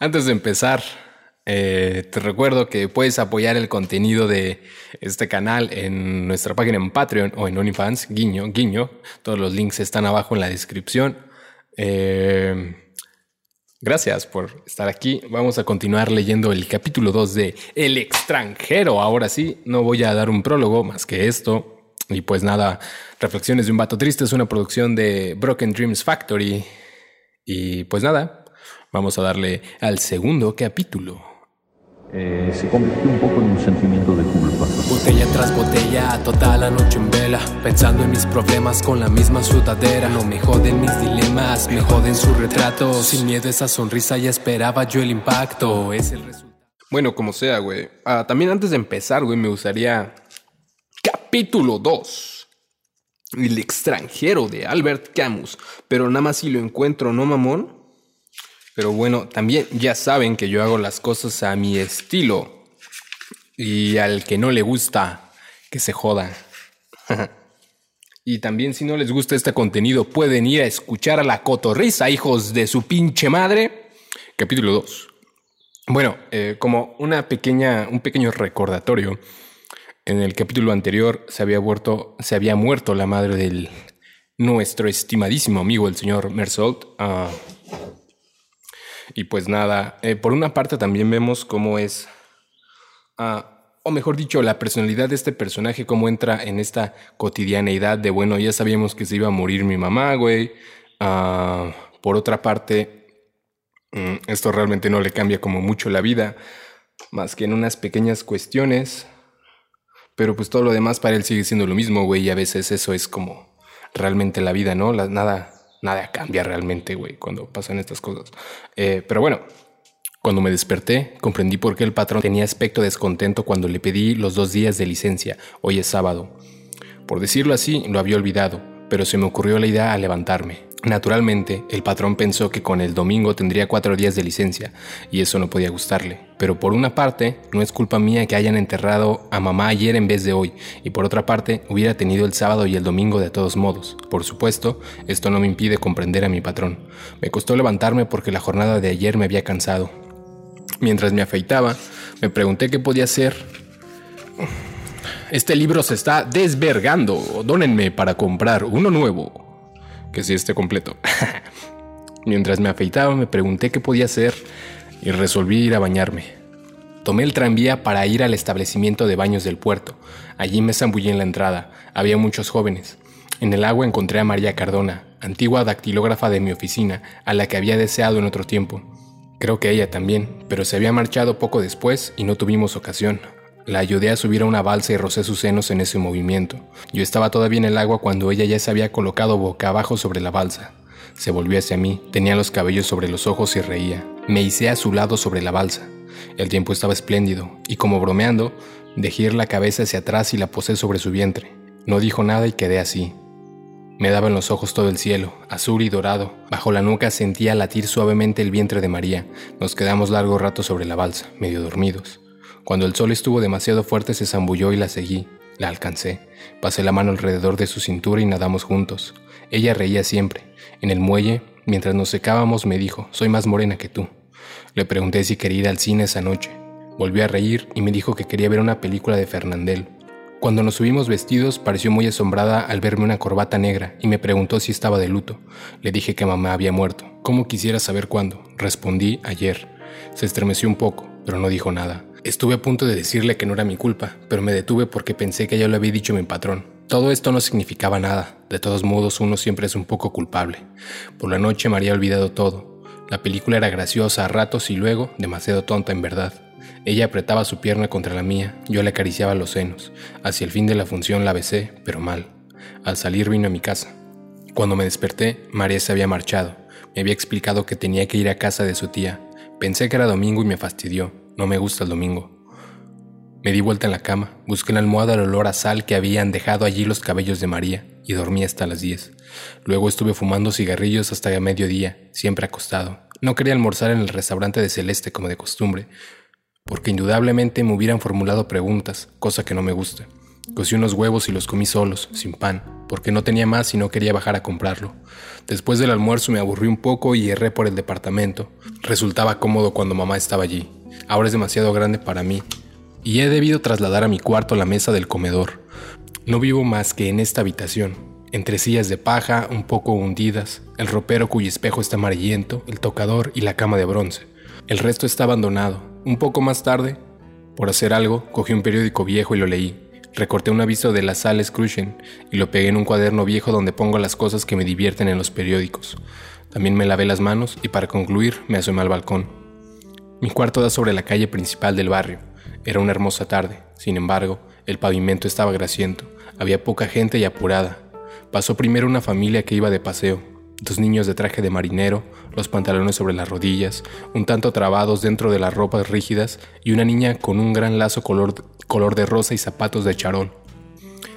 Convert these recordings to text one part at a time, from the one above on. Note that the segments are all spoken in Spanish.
Antes de empezar, eh, te recuerdo que puedes apoyar el contenido de este canal en nuestra página en Patreon o en OnlyFans, guiño, guiño. Todos los links están abajo en la descripción. Eh, gracias por estar aquí. Vamos a continuar leyendo el capítulo 2 de El extranjero. Ahora sí, no voy a dar un prólogo más que esto. Y pues nada, Reflexiones de un vato triste es una producción de Broken Dreams Factory. Y pues nada, vamos a darle al segundo capítulo. Eh, se convirtió un poco en un sentimiento de culpa. Botella tras botella, toda la noche en vela, pensando en mis problemas con la misma sudadera. No me joden mis dilemas, me joden su retrato. Sin miedo esa sonrisa ya esperaba yo el impacto. Es el resultado. Bueno, como sea, güey. Ah, también antes de empezar, güey, me gustaría... Capítulo 2. El extranjero de Albert Camus. Pero nada más si lo encuentro, ¿no, mamón? Pero bueno, también ya saben que yo hago las cosas a mi estilo. Y al que no le gusta, que se joda. y también si no les gusta este contenido, pueden ir a escuchar a la cotorriza, hijos de su pinche madre. Capítulo 2. Bueno, eh, como una pequeña, un pequeño recordatorio, en el capítulo anterior se había, muerto, se había muerto la madre del nuestro estimadísimo amigo, el señor Mersault. Ah, y pues nada, eh, por una parte también vemos cómo es, ah, o mejor dicho, la personalidad de este personaje, cómo entra en esta cotidianeidad de, bueno, ya sabíamos que se iba a morir mi mamá, güey. Ah, por otra parte, mm, esto realmente no le cambia como mucho la vida, más que en unas pequeñas cuestiones. Pero pues todo lo demás para él sigue siendo lo mismo, güey, y a veces eso es como realmente la vida, ¿no? La, nada, nada cambia realmente, güey, cuando pasan estas cosas. Eh, pero bueno, cuando me desperté, comprendí por qué el patrón tenía aspecto descontento cuando le pedí los dos días de licencia. Hoy es sábado. Por decirlo así, lo había olvidado, pero se me ocurrió la idea al levantarme. Naturalmente, el patrón pensó que con el domingo tendría cuatro días de licencia, y eso no podía gustarle. Pero por una parte, no es culpa mía que hayan enterrado a mamá ayer en vez de hoy, y por otra parte, hubiera tenido el sábado y el domingo de todos modos. Por supuesto, esto no me impide comprender a mi patrón. Me costó levantarme porque la jornada de ayer me había cansado. Mientras me afeitaba, me pregunté qué podía hacer. Este libro se está desvergando. Dónenme para comprar uno nuevo que sí esté completo. Mientras me afeitaba me pregunté qué podía hacer y resolví ir a bañarme. Tomé el tranvía para ir al establecimiento de baños del puerto. Allí me zambullí en la entrada. Había muchos jóvenes. En el agua encontré a María Cardona, antigua dactilógrafa de mi oficina, a la que había deseado en otro tiempo. Creo que ella también, pero se había marchado poco después y no tuvimos ocasión. La ayudé a subir a una balsa y rocé sus senos en ese movimiento. Yo estaba todavía en el agua cuando ella ya se había colocado boca abajo sobre la balsa. Se volvió hacia mí, tenía los cabellos sobre los ojos y reía. Me hice a su lado sobre la balsa. El tiempo estaba espléndido, y como bromeando, dejé ir la cabeza hacia atrás y la posé sobre su vientre. No dijo nada y quedé así. Me daba en los ojos todo el cielo, azul y dorado. Bajo la nuca sentía latir suavemente el vientre de María. Nos quedamos largo rato sobre la balsa, medio dormidos. Cuando el sol estuvo demasiado fuerte se zambulló y la seguí. La alcancé. Pasé la mano alrededor de su cintura y nadamos juntos. Ella reía siempre. En el muelle, mientras nos secábamos, me dijo, soy más morena que tú. Le pregunté si quería ir al cine esa noche. Volvió a reír y me dijo que quería ver una película de Fernandel. Cuando nos subimos vestidos, pareció muy asombrada al verme una corbata negra y me preguntó si estaba de luto. Le dije que mamá había muerto. ¿Cómo quisiera saber cuándo? Respondí ayer. Se estremeció un poco, pero no dijo nada. Estuve a punto de decirle que no era mi culpa, pero me detuve porque pensé que ya lo había dicho mi patrón. Todo esto no significaba nada, de todos modos uno siempre es un poco culpable. Por la noche me había olvidado todo. La película era graciosa a ratos y luego demasiado tonta en verdad. Ella apretaba su pierna contra la mía, yo le acariciaba los senos. Hacia el fin de la función la besé, pero mal. Al salir vino a mi casa. Cuando me desperté, María se había marchado. Me había explicado que tenía que ir a casa de su tía. Pensé que era domingo y me fastidió. No me gusta el domingo. Me di vuelta en la cama, busqué en la almohada el olor a sal que habían dejado allí los cabellos de María y dormí hasta las 10. Luego estuve fumando cigarrillos hasta mediodía, siempre acostado. No quería almorzar en el restaurante de Celeste como de costumbre, porque indudablemente me hubieran formulado preguntas, cosa que no me gusta. Cocí unos huevos y los comí solos, sin pan. porque no tenía más y no quería bajar a comprarlo. Después del almuerzo me aburrí un poco y erré por el departamento. Resultaba cómodo cuando mamá estaba allí. Ahora es demasiado grande para mí. Y he debido trasladar a mi cuarto la mesa del comedor. No vivo más que en esta habitación, entre sillas de paja un poco hundidas, el ropero cuyo espejo está amarillento, el tocador y la cama de bronce. El resto está abandonado. Un poco más tarde, por hacer algo, cogí un periódico viejo y lo leí. Recorté un aviso de la Sales Cruchen y lo pegué en un cuaderno viejo donde pongo las cosas que me divierten en los periódicos. También me lavé las manos y para concluir me asomé al balcón. Mi cuarto da sobre la calle principal del barrio. Era una hermosa tarde, sin embargo, el pavimento estaba grasiento, había poca gente y apurada. Pasó primero una familia que iba de paseo, dos niños de traje de marinero, los pantalones sobre las rodillas, un tanto trabados dentro de las ropas rígidas y una niña con un gran lazo color, color de rosa y zapatos de charol.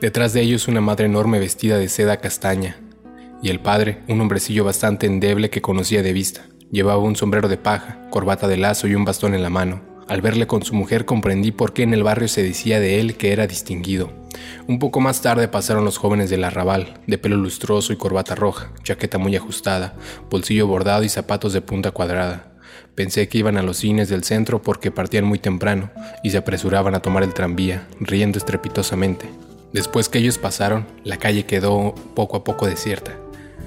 Detrás de ellos una madre enorme vestida de seda castaña, y el padre, un hombrecillo bastante endeble que conocía de vista. Llevaba un sombrero de paja, corbata de lazo y un bastón en la mano. Al verle con su mujer comprendí por qué en el barrio se decía de él que era distinguido. Un poco más tarde pasaron los jóvenes del arrabal, de pelo lustroso y corbata roja, chaqueta muy ajustada, bolsillo bordado y zapatos de punta cuadrada. Pensé que iban a los cines del centro porque partían muy temprano y se apresuraban a tomar el tranvía, riendo estrepitosamente. Después que ellos pasaron, la calle quedó poco a poco desierta.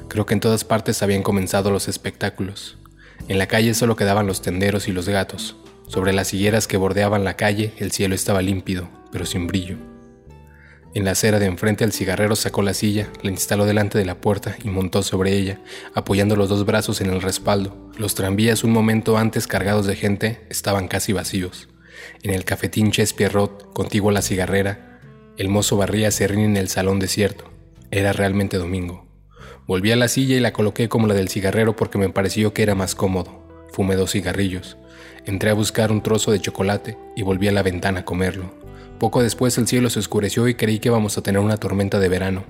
Creo que en todas partes habían comenzado los espectáculos. En la calle solo quedaban los tenderos y los gatos. Sobre las higueras que bordeaban la calle el cielo estaba límpido, pero sin brillo. En la acera de enfrente el cigarrero sacó la silla, la instaló delante de la puerta y montó sobre ella, apoyando los dos brazos en el respaldo. Los tranvías un momento antes cargados de gente estaban casi vacíos. En el cafetín Ches Pierrot, contiguo a la cigarrera, el mozo barría serrín en el salón desierto. Era realmente domingo. Volví a la silla y la coloqué como la del cigarrero porque me pareció que era más cómodo. Fumé dos cigarrillos. Entré a buscar un trozo de chocolate y volví a la ventana a comerlo. Poco después el cielo se oscureció y creí que íbamos a tener una tormenta de verano.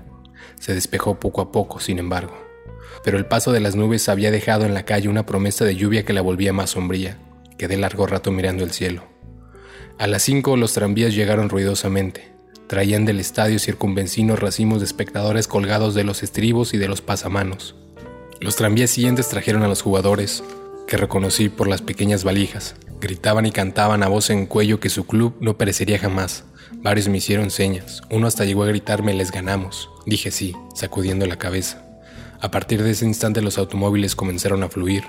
Se despejó poco a poco, sin embargo. Pero el paso de las nubes había dejado en la calle una promesa de lluvia que la volvía más sombría. Quedé largo rato mirando el cielo. A las cinco los tranvías llegaron ruidosamente. Traían del estadio circunvencinos racimos de espectadores colgados de los estribos y de los pasamanos. Los tranvías siguientes trajeron a los jugadores, que reconocí por las pequeñas valijas. Gritaban y cantaban a voz en cuello que su club no perecería jamás. Varios me hicieron señas. Uno hasta llegó a gritarme les ganamos. Dije sí, sacudiendo la cabeza. A partir de ese instante los automóviles comenzaron a fluir.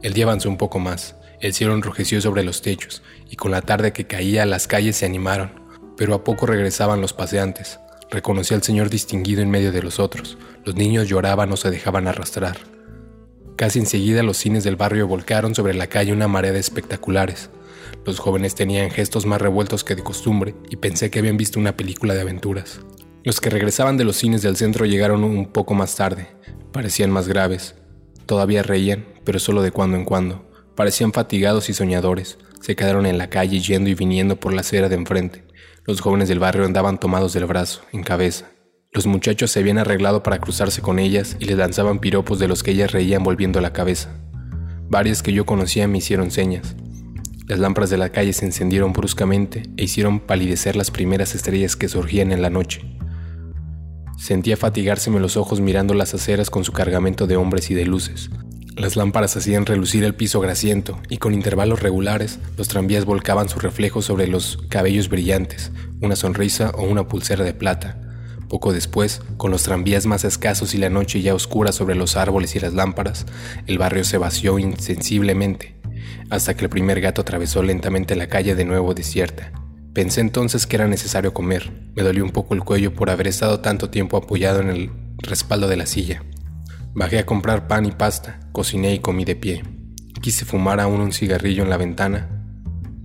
El día avanzó un poco más. El cielo enrojeció sobre los techos y con la tarde que caía las calles se animaron. Pero a poco regresaban los paseantes. Reconocí al señor distinguido en medio de los otros. Los niños lloraban o se dejaban arrastrar. Casi enseguida los cines del barrio volcaron sobre la calle una marea de espectaculares. Los jóvenes tenían gestos más revueltos que de costumbre y pensé que habían visto una película de aventuras. Los que regresaban de los cines del centro llegaron un poco más tarde. Parecían más graves. Todavía reían, pero solo de cuando en cuando. Parecían fatigados y soñadores. Se quedaron en la calle yendo y viniendo por la acera de enfrente. Los jóvenes del barrio andaban tomados del brazo, en cabeza. Los muchachos se habían arreglado para cruzarse con ellas y les lanzaban piropos de los que ellas reían volviendo la cabeza. Varias que yo conocía me hicieron señas. Las lámparas de la calle se encendieron bruscamente e hicieron palidecer las primeras estrellas que surgían en la noche. Sentía fatigárseme los ojos mirando las aceras con su cargamento de hombres y de luces. Las lámparas hacían relucir el piso grasiento y con intervalos regulares los tranvías volcaban su reflejo sobre los cabellos brillantes, una sonrisa o una pulsera de plata, poco después, con los tranvías más escasos y la noche ya oscura sobre los árboles y las lámparas, el barrio se vació insensiblemente, hasta que el primer gato atravesó lentamente la calle de nuevo desierta. Pensé entonces que era necesario comer. Me dolió un poco el cuello por haber estado tanto tiempo apoyado en el respaldo de la silla. Bajé a comprar pan y pasta, cociné y comí de pie. Quise fumar aún un cigarrillo en la ventana,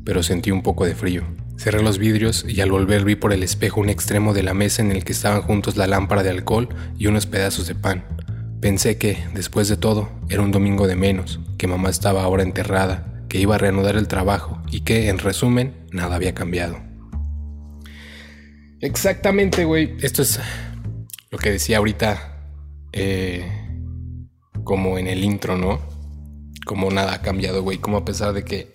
pero sentí un poco de frío. Cerré los vidrios y al volver vi por el espejo un extremo de la mesa en el que estaban juntos la lámpara de alcohol y unos pedazos de pan. Pensé que, después de todo, era un domingo de menos, que mamá estaba ahora enterrada, que iba a reanudar el trabajo y que, en resumen, nada había cambiado. Exactamente, güey. Esto es lo que decía ahorita, eh, como en el intro, ¿no? Como nada ha cambiado, güey. Como a pesar de que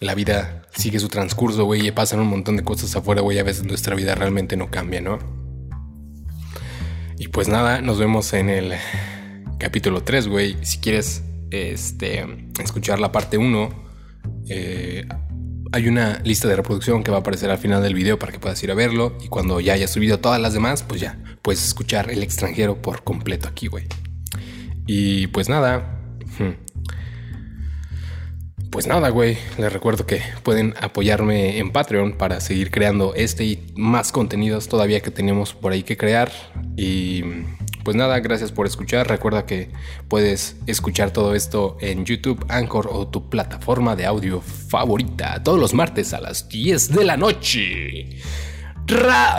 la vida sigue su transcurso, güey, y pasan un montón de cosas afuera, güey, a veces nuestra vida realmente no cambia, ¿no? Y pues nada, nos vemos en el capítulo 3, güey. Si quieres este, escuchar la parte 1, eh, hay una lista de reproducción que va a aparecer al final del video para que puedas ir a verlo. Y cuando ya haya subido todas las demás, pues ya puedes escuchar el extranjero por completo aquí, güey. Y pues nada. Pues nada, güey. Les recuerdo que pueden apoyarme en Patreon para seguir creando este y más contenidos todavía que tenemos por ahí que crear. Y pues nada, gracias por escuchar. Recuerda que puedes escuchar todo esto en YouTube, Anchor o tu plataforma de audio favorita todos los martes a las 10 de la noche.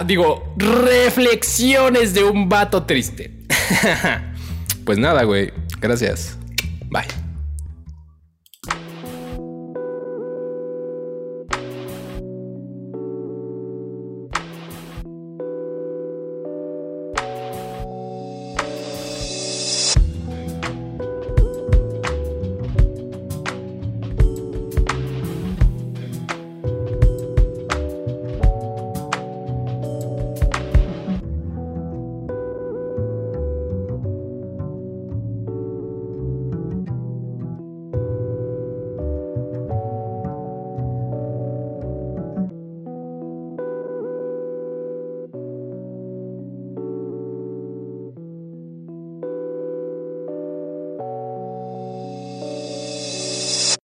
digo, reflexiones de un vato triste. pues nada, güey. Gracias. Bye.